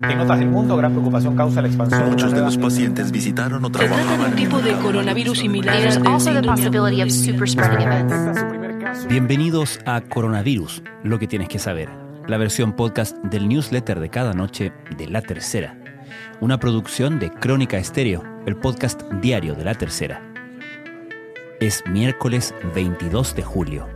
En otras del mundo, gran preocupación causa la expansión. Muchos de los pacientes visitaron o Se trata de trabajaban un tipo de coronavirus similar al. Bienvenidos a Coronavirus, lo que tienes que saber, la versión podcast del newsletter de cada noche de La Tercera, una producción de Crónica Estéreo, el podcast diario de La Tercera. Es miércoles 22 de julio.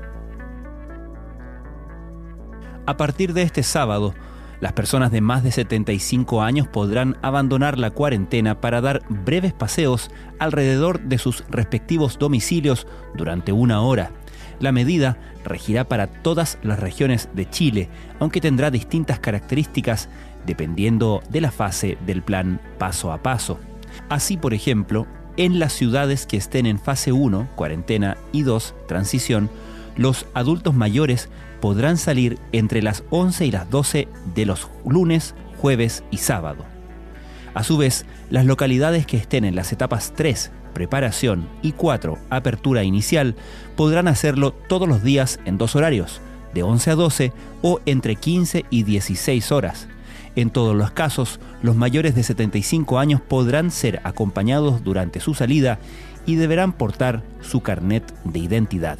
A partir de este sábado, las personas de más de 75 años podrán abandonar la cuarentena para dar breves paseos alrededor de sus respectivos domicilios durante una hora. La medida regirá para todas las regiones de Chile, aunque tendrá distintas características dependiendo de la fase del plan paso a paso. Así, por ejemplo, en las ciudades que estén en fase 1, cuarentena, y 2, transición, los adultos mayores podrán salir entre las 11 y las 12 de los lunes, jueves y sábado. A su vez, las localidades que estén en las etapas 3, preparación, y 4, apertura inicial, podrán hacerlo todos los días en dos horarios, de 11 a 12 o entre 15 y 16 horas. En todos los casos, los mayores de 75 años podrán ser acompañados durante su salida y deberán portar su carnet de identidad.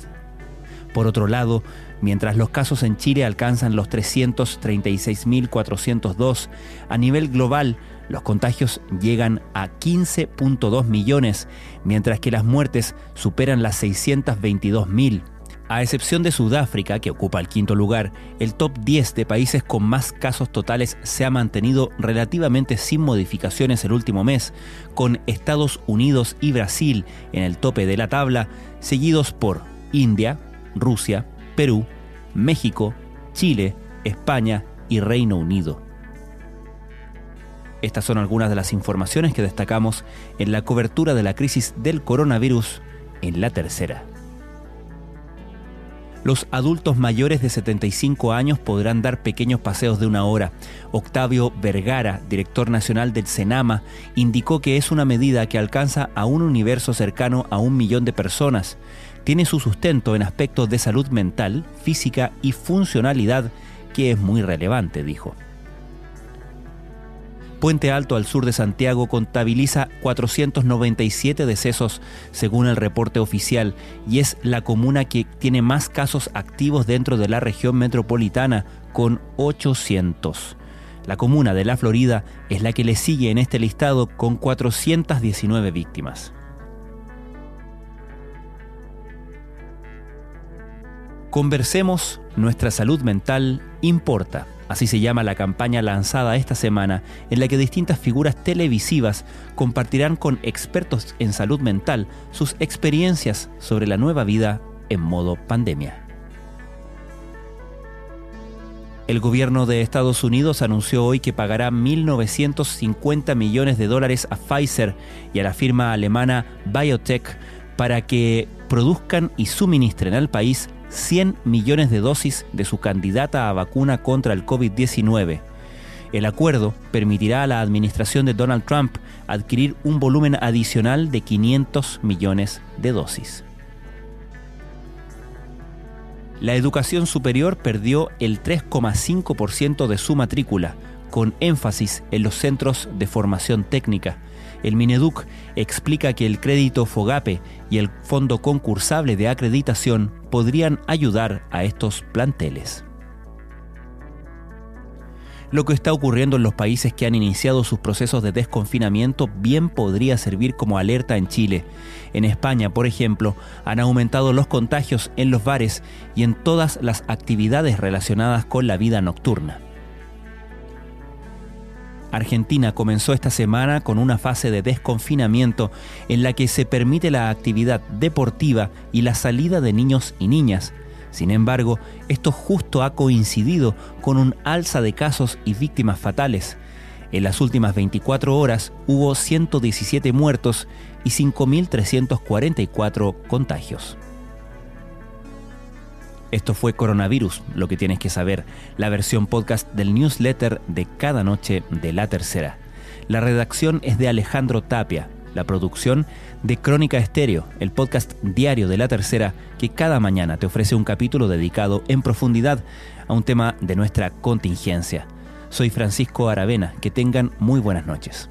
Por otro lado, mientras los casos en Chile alcanzan los 336.402, a nivel global los contagios llegan a 15.2 millones, mientras que las muertes superan las 622.000. A excepción de Sudáfrica, que ocupa el quinto lugar, el top 10 de países con más casos totales se ha mantenido relativamente sin modificaciones el último mes, con Estados Unidos y Brasil en el tope de la tabla, seguidos por India, Rusia, Perú, México, Chile, España y Reino Unido. Estas son algunas de las informaciones que destacamos en la cobertura de la crisis del coronavirus en la tercera. Los adultos mayores de 75 años podrán dar pequeños paseos de una hora. Octavio Vergara, director nacional del Senama, indicó que es una medida que alcanza a un universo cercano a un millón de personas. Tiene su sustento en aspectos de salud mental, física y funcionalidad, que es muy relevante, dijo. Puente Alto al sur de Santiago contabiliza 497 decesos según el reporte oficial y es la comuna que tiene más casos activos dentro de la región metropolitana con 800. La comuna de La Florida es la que le sigue en este listado con 419 víctimas. Conversemos, nuestra salud mental importa. Así se llama la campaña lanzada esta semana, en la que distintas figuras televisivas compartirán con expertos en salud mental sus experiencias sobre la nueva vida en modo pandemia. El gobierno de Estados Unidos anunció hoy que pagará 1.950 millones de dólares a Pfizer y a la firma alemana Biotech para que produzcan y suministren al país 100 millones de dosis de su candidata a vacuna contra el COVID-19. El acuerdo permitirá a la administración de Donald Trump adquirir un volumen adicional de 500 millones de dosis. La educación superior perdió el 3,5% de su matrícula, con énfasis en los centros de formación técnica. El Mineduc explica que el crédito FOGAPE y el fondo concursable de acreditación podrían ayudar a estos planteles. Lo que está ocurriendo en los países que han iniciado sus procesos de desconfinamiento bien podría servir como alerta en Chile. En España, por ejemplo, han aumentado los contagios en los bares y en todas las actividades relacionadas con la vida nocturna. Argentina comenzó esta semana con una fase de desconfinamiento en la que se permite la actividad deportiva y la salida de niños y niñas. Sin embargo, esto justo ha coincidido con un alza de casos y víctimas fatales. En las últimas 24 horas hubo 117 muertos y 5.344 contagios. Esto fue Coronavirus, lo que tienes que saber, la versión podcast del newsletter de cada noche de la tercera. La redacción es de Alejandro Tapia, la producción de Crónica Estéreo, el podcast diario de la tercera que cada mañana te ofrece un capítulo dedicado en profundidad a un tema de nuestra contingencia. Soy Francisco Aravena. Que tengan muy buenas noches.